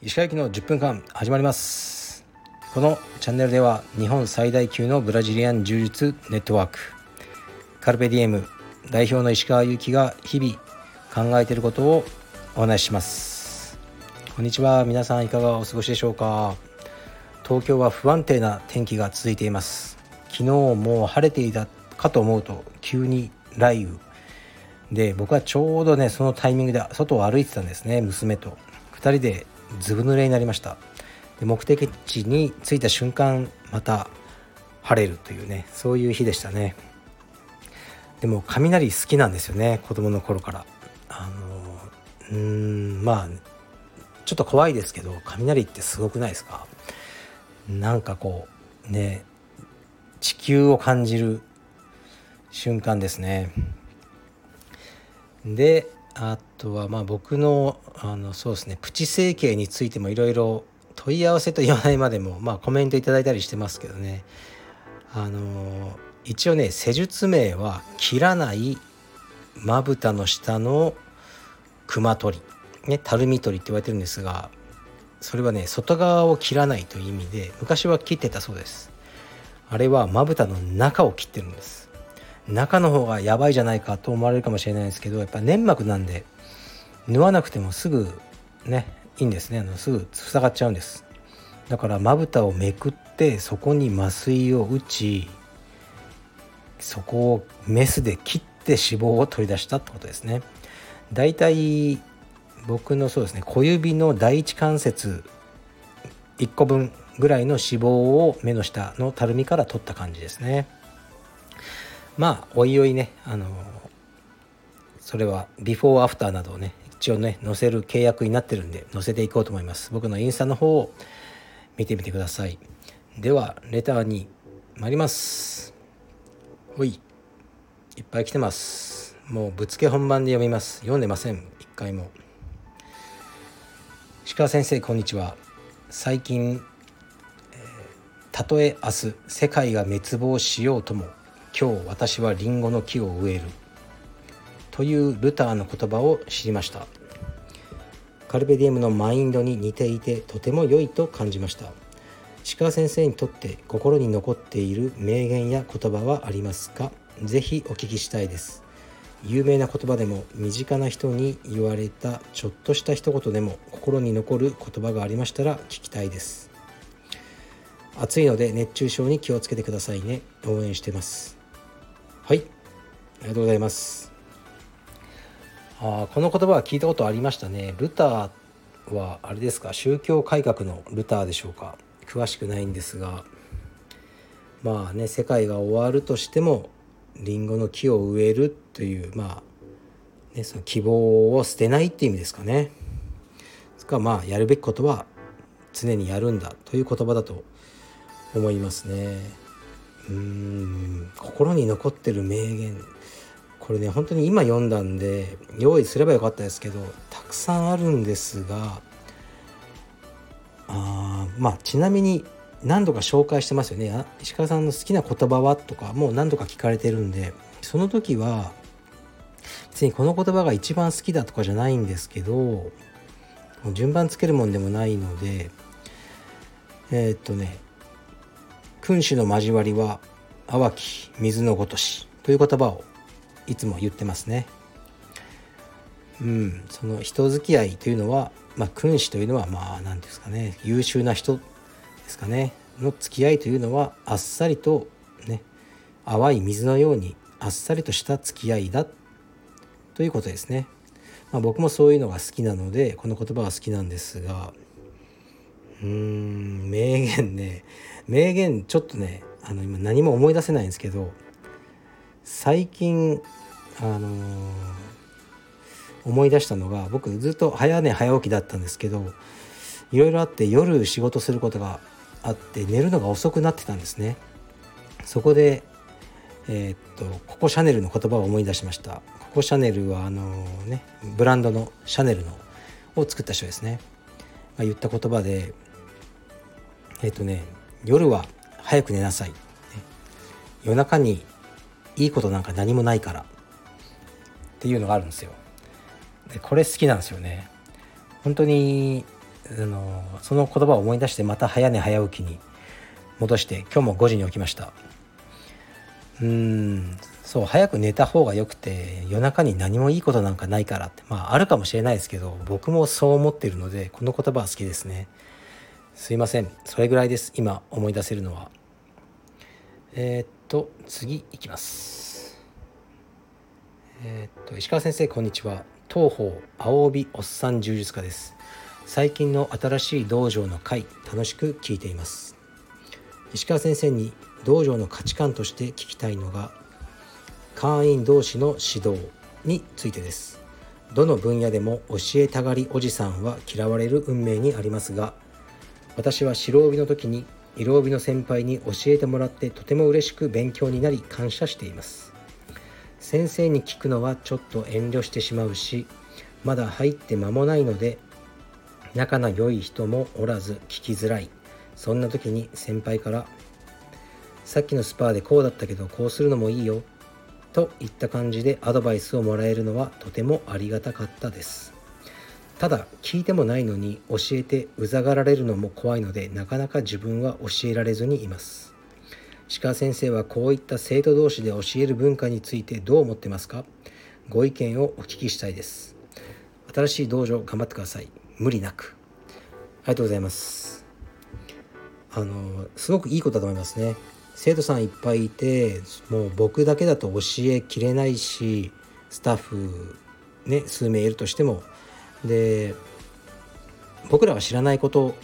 石川行きの10分間始まります。このチャンネルでは日本最大級のブラジリアン柔術ネットワークカルペディエム代表の石川祐希が日々考えていることをお話しします。こんにちは皆さんいかがお過ごしでしょうか？東京は不安定な天気が続いています。昨日もう晴れていたかと思うと急に雷雨。で僕はちょうどねそのタイミングで外を歩いてたんですね娘と。2人でずぶ濡れになりました。で目的地に着いた瞬間また晴れるというねそういう日でしたね。でも雷好きなんですよね子供の頃から。あのうんまあちょっと怖いですけど雷ってすごくないですか？なんかこうね地球を感じる瞬間ですね。であとはまあ僕のあのそうですねプチ整形についてもいろいろ問い合わせと言わないまでも、まあ、コメントいただいたりしてますけどね。あの一応ね施術名は切らないまぶたの下の熊取り、ね、たるみ取りって言われてるんですがそれはね外側を切らないという意味で昔は切ってたそうです。あれはまぶたの中を切ってるんです。中の方がやばいじゃないかと思われるかもしれないですけどやっぱ粘膜なんで縫わなくてもすぐねいいんですね。あのすぐ塞がっちゃうんです。だからまぶたをめくってそこに麻酔を打ちそこをメスで切って脂肪を取り出したってことですね。だいたい僕のそうですね小指の第一関節1個分ぐらいの脂肪を目の下のたるみから取った感じですね。まあおいおいねあのそれはビフォーアフターなどをね一応ね載せる契約になってるんで載せていこうと思います。僕のインスタの方を見てみてください。ではレターに参ります。ほいいっぱい来てます。もうぶつけ本番で読みます。読んでません。一回も。鹿先生こんにちは。最近、えー、たとえ明日世界が滅亡しようとも今日私はリンゴの木を植える。というルターの言葉を知りました。カルベディエムのマインドに似ていてとても良いと感じました。石川先生にとって心に残っている名言や言葉はありますか？ぜひお聞きしたいです。有名な言葉でも身近な人に言われたちょっとした一言でも心に残る言葉がありましたら聞きたいです。暑いので熱中症に気をつけてくださいね。応援してます。はい。ありがとうございます。あこの言葉は聞いたことありましたね。ルターはあれですか？宗教改革のルターでしょうか？詳しくないんですが。まあね世界が終わるとしてもリンゴの木を植えるというまあ、ね、その希望を捨てないっていう意味ですかね。ですからまあやるべきことは常にやるんだという言葉だと思いますね。うん心に残ってる名言。これね本当に今読んだんで用意すればよかったですけどたくさんあるんですがあまあちなみに何度か紹介してますよね。石川さんの好きな言葉はとかもう何度か聞かれてるんでその時は別にこの言葉が一番好きだとかじゃないんですけど順番つけるもんでもないのでえー、っとね君主の交わりは淡き水のごとしという言葉をいつも言ってますね。うん、その人付き合いというのは、まあ、君主というのはまあ何ですかね優秀な人ですかねの付き合いというのはあっさりとね淡い水のようにあっさりとした付き合いだということですね。まあ、僕もそういうのが好きなのでこの言葉は好きなんですがうーん名言ね。名言ちょっとねあの今何も思い出せないんですけど最近あのー、思い出したのが僕ずっと早寝早起きだったんですけどいろいろあって夜仕事することがあって寝るのが遅くなってたんですね。そこでえー、っとココシャネルの言葉を思い出しました。ココシャネルはあのねブランドのシャネルのを作った人ですね、ま、言った言葉でえっ、とね夜は早く寝なさい、夜中にいいことなんか何もないから。っていうのがあるんですよ。でこれ好きなんですよね。本当にあのその言葉を思い出してまた早寝早起きに戻して今日も5時に起きました。うん。そう早く寝た方がよくて夜中に何もいいことなんかないからって。まああるかもしれないですけど僕もそう思ってるのでこの言葉は好きですね。すいません。それぐらいです。今思い出せるのは。えー、っと次いきます。えー、っと石川先生こんにちは。東方青帯おっさん柔術家です。最近の新しい道場の会楽しく聞いています。石川先生に道場の価値観として聞きたいのが会員同士の指導についてです。どの分野でも教えたがりおじさんは嫌われる運命にありますが私は白帯の時に色帯の先輩に教えてもらってとても嬉しく勉強になり感謝しています。先生に聞くのはちょっと遠慮してしまうしまだ入って間もないので仲の良い人もおらず聞きづらい。そんな時に先輩から「さっきのスパーでこうだったけどこうするのもいいよ」といった感じでアドバイスをもらえるのはとてもありがたかったです。ただ聞いてもないのに教えてうざがられるのも怖いのでなかなか自分は教えられずにいます。鹿先生はこういった生徒同士で教える文化についてどう思ってますか？ご意見をお聞きしたいです。新しい道場頑張ってください。無理なく。ありがとうございます。あのすごくいいことだと思いますね。生徒さんいっぱいいてもう僕だけだと教えきれないしスタッフね数名いるとしてもで僕らは知らないこと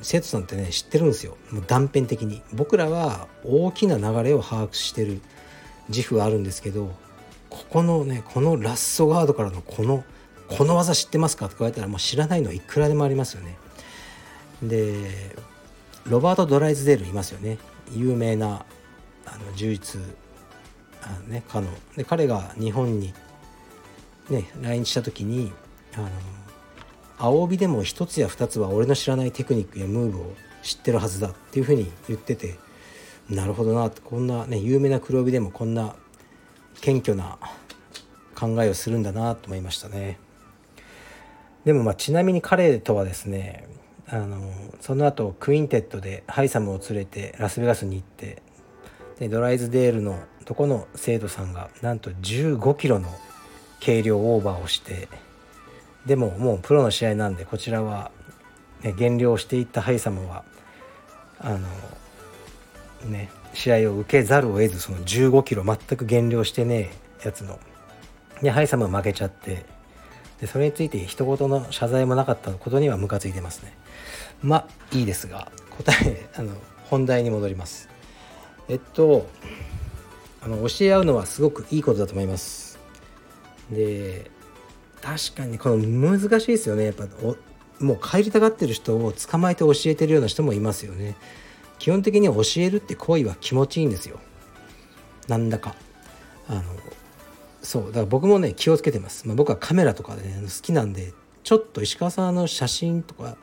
生徒さんってね知ってるんですよ。もう断片的に。僕らは大きな流れを把握してる自負があるんですけどここのねこのラッソガードからのこのこの技知ってますか？って言われたらもう知らないのはいくらでもありますよね。でロバート・ドライズデールいますよね。有名なあの柔術あの、ね、家の。で彼が日本に、ね、来日した時にあの青帯でも一つや二つは俺の知らないテクニックやムーブを知ってるはずだっていうふうに言っててなるほどなこんなね有名な黒帯でもこんな謙虚な考えをするんだなと思いましたね。でもまあちなみに彼とはですねあのその後クインテットでハイサムを連れてラスベガスに行ってでドライズデールのとこの生徒さんがなんと15キロの軽量オーバーをしてでももうプロの試合なんでこちらは、ね、減量していったハイサムはあのね試合を受けざるを得ずその15キロ全く減量してねえやつの。でハイサムは負けちゃってでそれについて一言の謝罪もなかったことにはムカついてますね。まあいいですが答えあの本題に戻ります。えっとあの教え合うのはすごくいいことだと思います。で確かにこの難しいですよね。やっぱもう帰りたがってる人を捕まえて教えてるような人もいますよね。基本的に教えるって行為は気持ちいいんですよ。なんだか。あのそう。だから僕もね気をつけてます、まあ、僕はカメラとかでね好きなんでちょっと石川さんの写真とか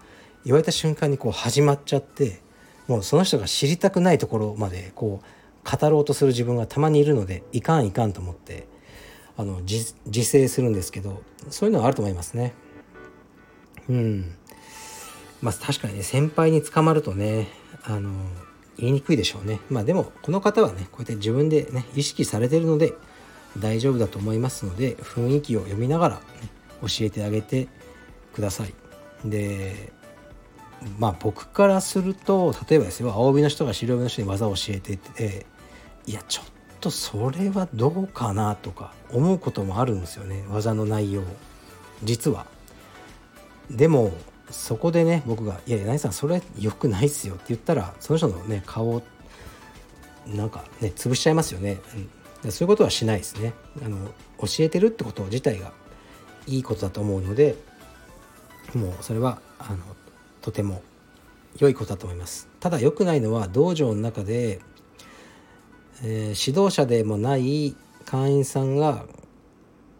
言われた瞬間にこう始まっちゃってもうその人が知りたくないところまでこう語ろうとする自分がたまにいるのでいかんいかんと思ってあの自制するんですけどそういうのはあると思いますね。うんまあ確かにね先輩に捕まるとねあの言いにくいでしょうね。まあでもこの方はねこうやって自分でね意識されてるので大丈夫だと思いますので雰囲気を読みながら、ね、教えてあげてください。でまあ僕からすると例えばですよ青帯の人が白帯の人に技を教えてていやちょっとそれはどうかなとか思うこともあるんですよね。技の内容実は。でもそこでね僕が「いや柳さんそれ良くないっすよ」って言ったらその人のね顔なんかね潰しちゃいますよね、うん、そういうことはしないですね。あの教えてるってこと自体がいいことだと思うのでもうそれはあのとても良いことだと思います。ただ良くないのは道場の中で、えー、指導者でもない会員さんが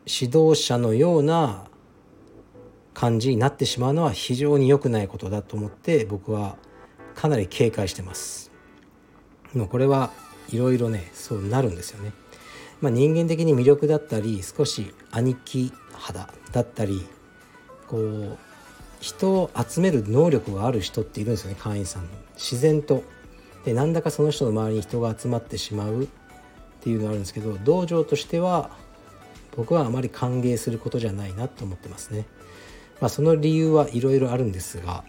指導者のような感じになってしまうのは非常に良くないことだと思って僕はかなり警戒してます。もうこれはいろいろねそうなるんですよね。まあ、人間的に魅力だったり少し兄貴肌だったりこう人を集める能力がある人っているんですよね会員さんの。自然と。でなんだかその人の周りに人が集まってしまうっていうのがあるんですけど道場としては僕はあまり歓迎することじゃないなと思ってますね。まあ、その理由はいろいろあるんですが、は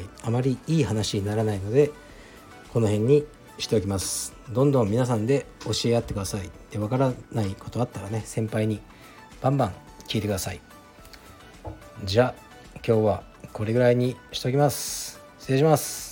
い、あまりいい話にならないのでこの辺にしておきます。どんどん皆さんで教え合ってください。で、わからないことあったらね、先輩にバンバン聞いてください。じゃあ、今日はこれぐらいにしときます。失礼します。